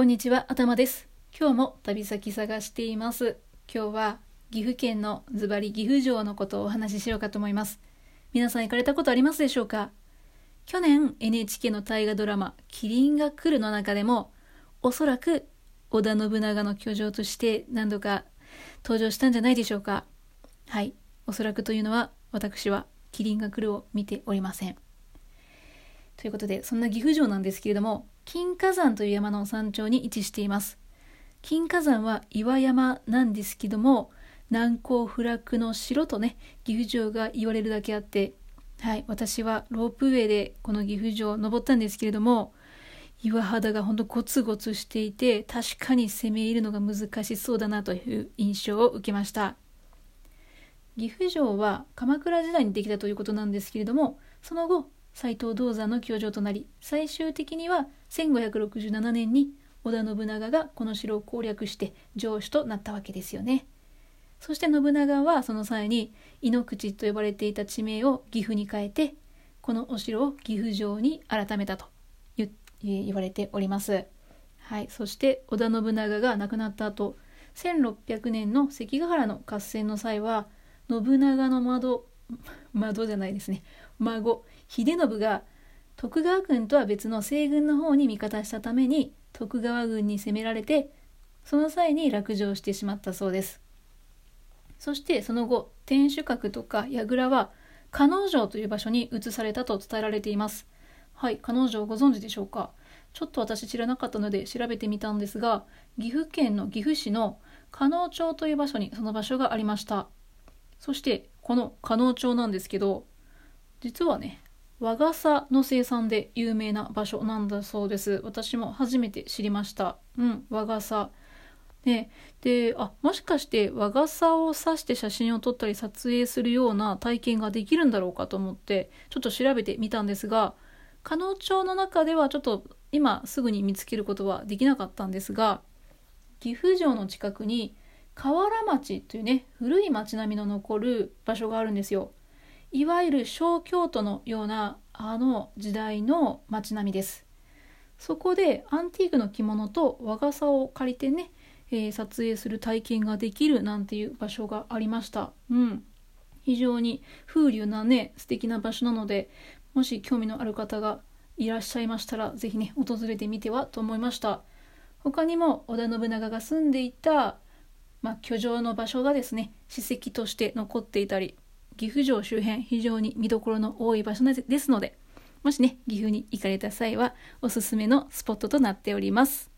こんにちは、頭です。今日も旅先探しています。今日は岐阜県のズバリ岐阜城のことをお話ししようかと思います。皆さん行かれたことありますでしょうか？去年 NHK の大河ドラマ「キリンが来る」の中でもおそらく織田信長の居城として何度か登場したんじゃないでしょうか？はい、おそらくというのは私は「キリンが来る」を見ておりません。ということでそんな岐阜城なんですけれども金華山という山の山頂に位置しています。金華山は岩山なんですけども難攻不落の城とね岐阜城が言われるだけあってはい私はロープウェイでこの岐阜城を登ったんですけれども岩肌がほんとゴツゴツしていて確かに攻め入るのが難しそうだなという印象を受けました。岐阜城は鎌倉時代にできたということなんですけれどもその後斎藤道山の居城となり最終的には1567年に織田信長がこの城を攻略して城主となったわけですよね。そして信長はその際に井ノ口と呼ばれていた地名を岐阜に変えてこのお城を岐阜城に改めたと言われております。はいそして織田信長が亡くなった後1600年の関ヶ原の合戦の際は信長の窓窓じゃないですね。孫秀信が徳川軍とは別の西軍の方に味方したために徳川軍に攻められてその際に落城してしまったそうです。そしてその後天守閣とか櫓は加納城という場所に移されたと伝えられています。はい加納城ご存知でしょうか？ちょっと私知らなかったので調べてみたんですが岐阜県の岐阜市の加納町という場所にその場所がありました。そしてこの加納町なんですけど実はね和傘の生産で有名な場所なんだそうです。私も初めて知りました。うん和傘。ねであもしかして和傘を刺して写真を撮ったり撮影するような体験ができるんだろうかと思ってちょっと調べてみたんですが加納町の中ではちょっと今すぐに見つけることはできなかったんですが岐阜城の近くに河原町というね古い町並みの残る場所があるんですよ。いわゆる小京都のようなあの時代の街並みです。そこでアンティークの着物と和傘を借りてね、えー、撮影する体験ができるなんていう場所がありました。うん。非常に風流なね素敵な場所なのでもし興味のある方がいらっしゃいましたら是非ね訪れてみてはと思いました。他にも織田信長が住んでいたまあ、居城の場所がですね史跡として残っていたり岐阜城周辺非常に見どころの多い場所ですのでもしね岐阜に行かれた際はおすすめのスポットとなっております。